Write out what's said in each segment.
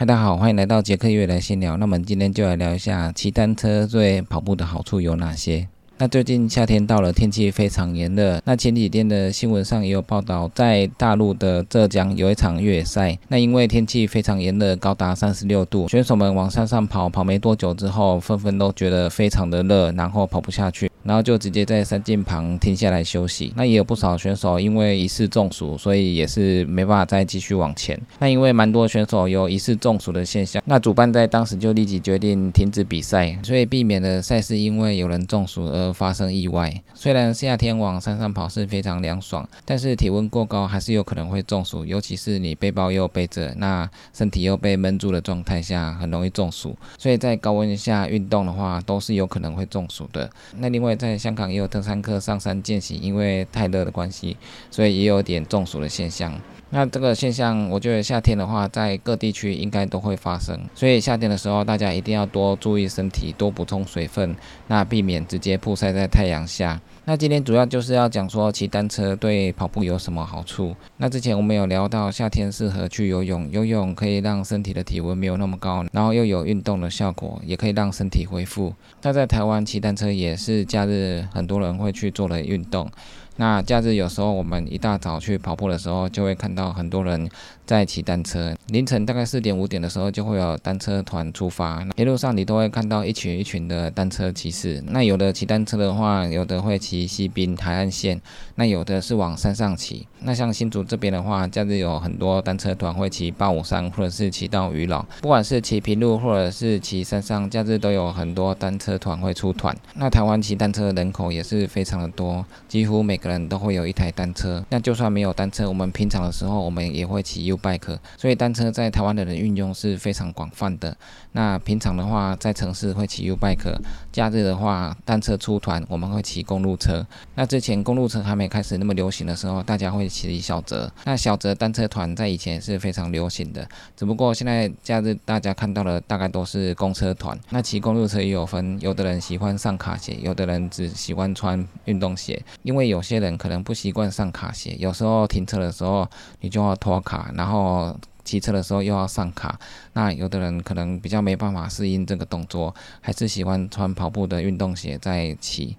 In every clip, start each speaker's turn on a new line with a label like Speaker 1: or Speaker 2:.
Speaker 1: 嗨，大家好，欢迎来到杰克月来闲聊。那么今天就来聊一下骑单车对跑步的好处有哪些。那最近夏天到了，天气非常炎热。那前几天的新闻上也有报道，在大陆的浙江有一场越野赛。那因为天气非常炎热，高达三十六度，选手们往山上跑，跑没多久之后，纷纷都觉得非常的热，然后跑不下去。然后就直接在山径旁停下来休息。那也有不少选手因为疑似中暑，所以也是没办法再继续往前。那因为蛮多选手有疑似中暑的现象，那主办在当时就立即决定停止比赛，所以避免了赛事因为有人中暑而发生意外。虽然夏天往山上跑是非常凉爽，但是体温过高还是有可能会中暑，尤其是你背包又背着，那身体又被闷住的状态下，很容易中暑。所以在高温下运动的话，都是有可能会中暑的。那另外。在香港也有登山客上山健行，因为太热的关系，所以也有点中暑的现象。那这个现象，我觉得夏天的话，在各地区应该都会发生。所以夏天的时候，大家一定要多注意身体，多补充水分，那避免直接曝晒在太阳下。那今天主要就是要讲说骑单车对跑步有什么好处。那之前我们有聊到夏天适合去游泳，游泳可以让身体的体温没有那么高，然后又有运动的效果，也可以让身体恢复。那在台湾骑单车也是假日很多人会去做的运动。那假日有时候我们一大早去跑步的时候，就会看到很多人在骑单车。凌晨大概四点五点的时候，就会有单车团出发，一路上你都会看到一群一群的单车骑士。那有的骑单车的话，有的会骑西滨海岸线，那有的是往山上骑。那像新竹这边的话，假日有很多单车团会骑八五山，或者是骑到渔老。不管是骑平路或者是骑山上，假日都有很多单车团会出团。那台湾骑单车的人口也是非常的多，几乎每个。人都会有一台单车，那就算没有单车，我们平常的时候我们也会骑 U bike，所以单车在台湾的人运用是非常广泛的。那平常的话，在城市会骑 U bike，假日的话，单车出团我们会骑公路车。那之前公路车还没开始那么流行的时候，大家会骑小泽。那小泽单车团在以前是非常流行的，只不过现在假日大家看到的大概都是公车团。那骑公路车也有分，有的人喜欢上卡鞋，有的人只喜欢穿运动鞋，因为有些。人可能不习惯上卡鞋，有时候停车的时候你就要拖卡，然后骑车的时候又要上卡。那有的人可能比较没办法适应这个动作，还是喜欢穿跑步的运动鞋在骑。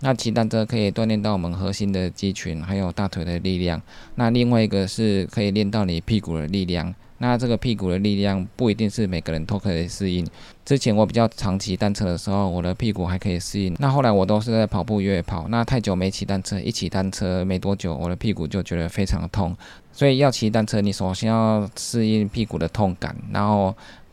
Speaker 1: 那骑单车可以锻炼到我们核心的肌群，还有大腿的力量。那另外一个是可以练到你屁股的力量。那这个屁股的力量不一定是每个人都可以适应。之前我比较常骑单车的时候，我的屁股还可以适应。那后来我都是在跑步越野跑，那太久没骑单车，一骑单车没多久，我的屁股就觉得非常的痛。所以要骑单车，你首先要适应屁股的痛感，然后。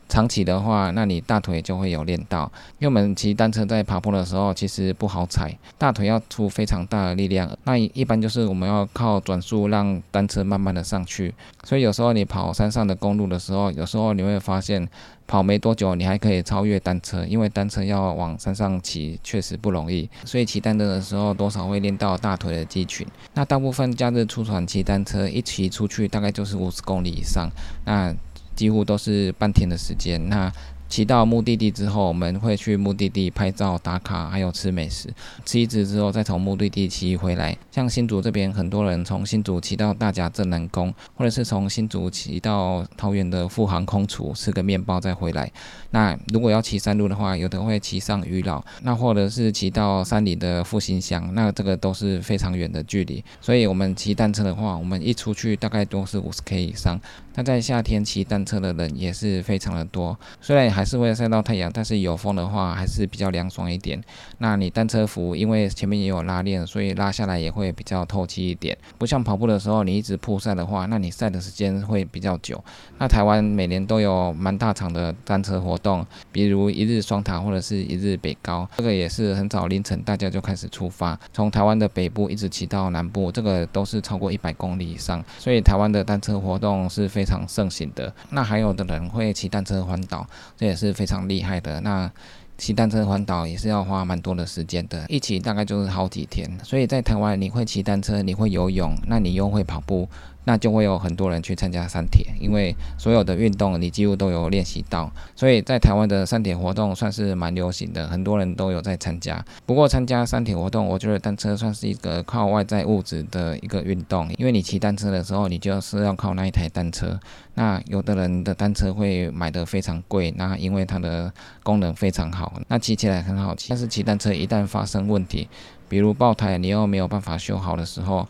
Speaker 1: 长骑的话，那你大腿就会有练到。因为我们骑单车在爬坡的时候，其实不好踩，大腿要出非常大的力量。那一般就是我们要靠转速让单车慢慢的上去。所以有时候你跑山上的公路的时候，有时候你会发现跑没多久，你还可以超越单车，因为单车要往山上骑确实不容易。所以骑单车的时候，多少会练到大腿的肌群。那大部分假日出船骑单车，一骑出去大概就是五十公里以上。那几乎都是半天的时间。那骑到目的地之后，我们会去目的地拍照打卡，还有吃美食。吃一次之后，再从目的地骑回来。像新竹这边，很多人从新竹骑到大甲镇南宫，或者是从新竹骑到桃园的富航空厨吃个面包再回来。那如果要骑山路的话，有的会骑上渔老，那或者是骑到山里的复兴乡，那这个都是非常远的距离。所以我们骑单车的话，我们一出去大概都是五十 K 以上。那在夏天骑单车的人也是非常的多，虽然还是会晒到太阳，但是有风的话还是比较凉爽一点。那你单车服因为前面也有拉链，所以拉下来也会比较透气一点。不像跑步的时候，你一直曝晒的话，那你晒的时间会比较久。那台湾每年都有蛮大场的单车活动，比如一日双塔或者是一日北高，这个也是很早凌晨大家就开始出发，从台湾的北部一直骑到南部，这个都是超过一百公里以上。所以台湾的单车活动是非常盛行的。那还有的人会骑单车环岛，也是非常厉害的。那骑单车环岛也是要花蛮多的时间的，一骑大概就是好几天。所以在台湾，你会骑单车，你会游泳，那你又会跑步，那就会有很多人去参加山铁，因为所有的运动你几乎都有练习到，所以在台湾的山铁活动算是蛮流行的，很多人都有在参加。不过参加山铁活动，我觉得单车算是一个靠外在物质的一个运动，因为你骑单车的时候，你就是要靠那一台单车。那有的人的单车会买的非常贵，那因为它的功能非常好，那骑起来很好骑。但是骑单车一旦发生问题，比如爆胎，你又没有办法修好的时候，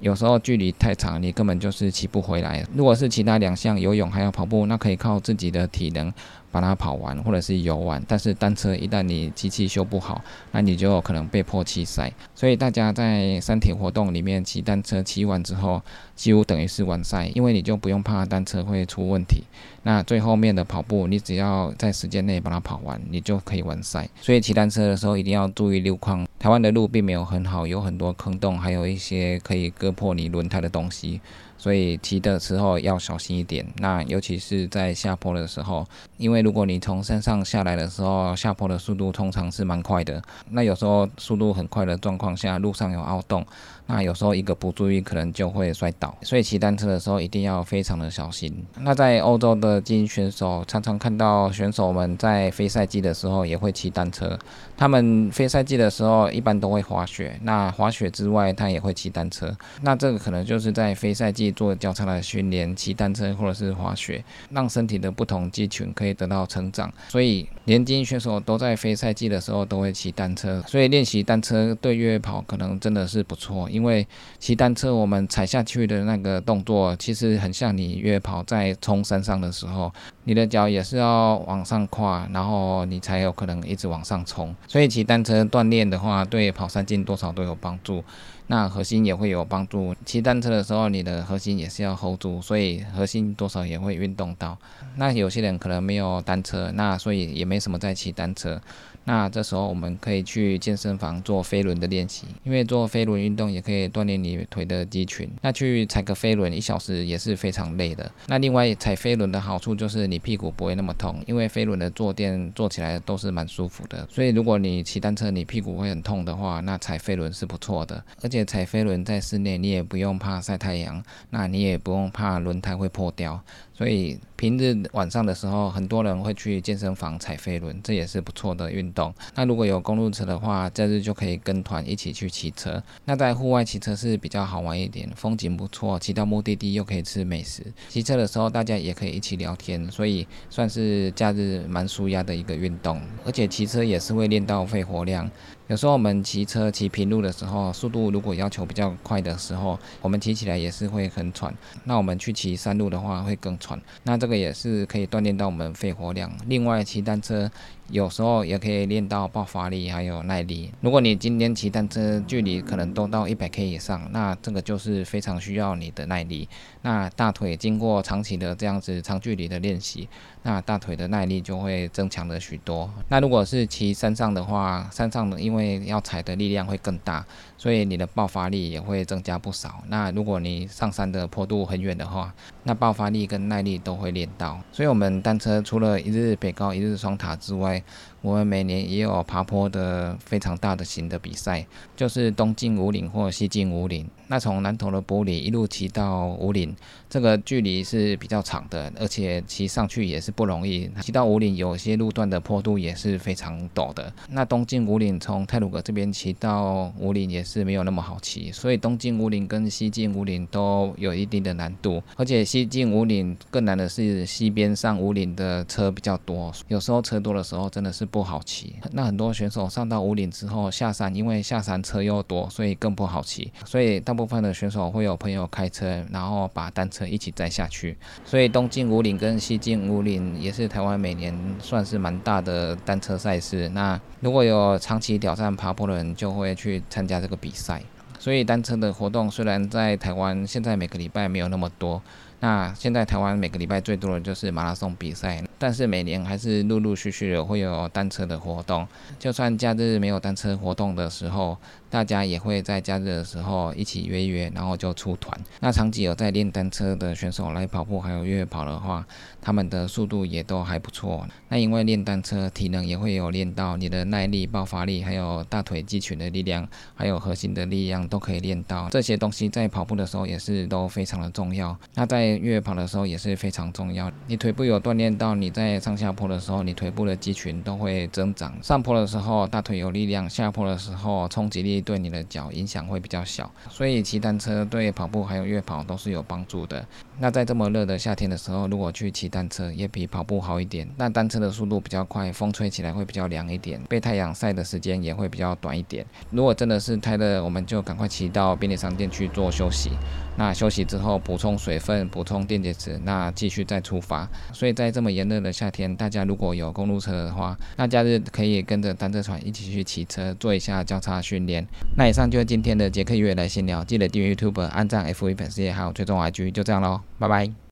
Speaker 1: 有时候距离太长，你根本就是骑不回来。如果是其他两项，游泳还有跑步，那可以靠自己的体能。把它跑完，或者是游完，但是单车一旦你机器修不好，那你就可能被迫弃赛。所以大家在山体活动里面骑单车，骑完之后几乎等于是完赛，因为你就不用怕单车会出问题。那最后面的跑步，你只要在时间内把它跑完，你就可以完赛。所以骑单车的时候一定要注意路况。台湾的路并没有很好，有很多坑洞，还有一些可以割破你轮胎的东西。所以骑的时候要小心一点，那尤其是在下坡的时候，因为如果你从山上下来的时候，下坡的速度通常是蛮快的，那有时候速度很快的状况下，路上有凹洞。那有时候一个不注意，可能就会摔倒，所以骑单车的时候一定要非常的小心。那在欧洲的精英选手，常常看到选手们在非赛季的时候也会骑单车。他们非赛季的时候一般都会滑雪，那滑雪之外，他也会骑单车。那这个可能就是在非赛季做交叉的训练，骑单车或者是滑雪，让身体的不同肌群可以得到成长。所以年轻选手都在非赛季的时候都会骑单车，所以练习单车对越野跑可能真的是不错。因为骑单车，我们踩下去的那个动作，其实很像你越野跑在冲山上的时候，你的脚也是要往上跨，然后你才有可能一直往上冲。所以骑单车锻炼的话，对跑三径多少都有帮助，那核心也会有帮助。骑单车的时候，你的核心也是要 hold 住，所以核心多少也会运动到。那有些人可能没有单车，那所以也没什么在骑单车。那这时候我们可以去健身房做飞轮的练习，因为做飞轮运动也可以锻炼你腿的肌群。那去踩个飞轮一小时也是非常累的。那另外踩飞轮的好处就是你屁股不会那么痛，因为飞轮的坐垫坐起来都是蛮舒服的。所以如果你骑单车你屁股会很痛的话，那踩飞轮是不错的。而且踩飞轮在室内你也不用怕晒太阳，那你也不用怕轮胎会破掉。所以平日晚上的时候，很多人会去健身房踩飞轮，这也是不错的运动。那如果有公路车的话，假日就可以跟团一起去骑车。那在户外骑车是比较好玩一点，风景不错，骑到目的地又可以吃美食。骑车的时候大家也可以一起聊天，所以算是假日蛮舒压的一个运动。而且骑车也是会练到肺活量。有时候我们骑车骑平路的时候，速度如果要求比较快的时候，我们骑起来也是会很喘。那我们去骑山路的话会更喘。那这个也是可以锻炼到我们肺活量。另外，骑单车。有时候也可以练到爆发力，还有耐力。如果你今天骑单车距离可能都到一百 K 以上，那这个就是非常需要你的耐力。那大腿经过长期的这样子长距离的练习，那大腿的耐力就会增强了许多。那如果是骑山上的话，山上的因为要踩的力量会更大，所以你的爆发力也会增加不少。那如果你上山的坡度很远的话，那爆发力跟耐力都会练到。所以我们单车除了一日北高、一日双塔之外，我们每年也有爬坡的非常大的型的比赛，就是东进五岭或西进五岭。那从南投的玻璃一路骑到五岭，这个距离是比较长的，而且骑上去也是不容易。骑到五岭，有些路段的坡度也是非常陡的。那东进五岭从泰鲁阁这边骑到五岭也是没有那么好骑，所以东进五岭跟西进五岭都有一定的难度。而且西进五岭更难的是西边上五岭的车比较多，有时候车多的时候真的是不好骑。那很多选手上到五岭之后下山，因为下山车又多，所以更不好骑。所以大部分的选手会有朋友开车，然后把单车一起载下去。所以东进五岭跟西进五岭也是台湾每年算是蛮大的单车赛事。那如果有长期挑战爬坡的人，就会去参加这个比赛。所以单车的活动虽然在台湾现在每个礼拜没有那么多。那现在台湾每个礼拜最多的就是马拉松比赛，但是每年还是陆陆续续的会有单车的活动。就算假日没有单车活动的时候，大家也会在假日的时候一起约约，然后就出团。那长期有在练单车的选手来跑步还有越野跑的话，他们的速度也都还不错。那因为练单车，体能也会有练到你的耐力、爆发力，还有大腿肌群的力量，还有核心的力量都可以练到。这些东西在跑步的时候也是都非常的重要。那在越野跑的时候也是非常重要。你腿部有锻炼到，你在上下坡的时候，你腿部的肌群都会增长。上坡的时候大腿有力量，下坡的时候冲击力对你的脚影响会比较小。所以骑单车对跑步还有越跑都是有帮助的。那在这么热的夏天的时候，如果去骑单车也比跑步好一点。那单车的速度比较快，风吹起来会比较凉一点，被太阳晒的时间也会比较短一点。如果真的是太热，我们就赶快骑到便利商店去做休息。那休息之后补充水分，补充电解质，那继续再出发。所以在这么炎热的夏天，大家如果有公路车的话，那假日可以跟着单车船一起去骑车，做一下交叉训练。那以上就是今天的杰克约来闲聊，记得订阅 YouTube、按赞 F V 粉丝页还有追踪 IG，就这样喽，拜拜。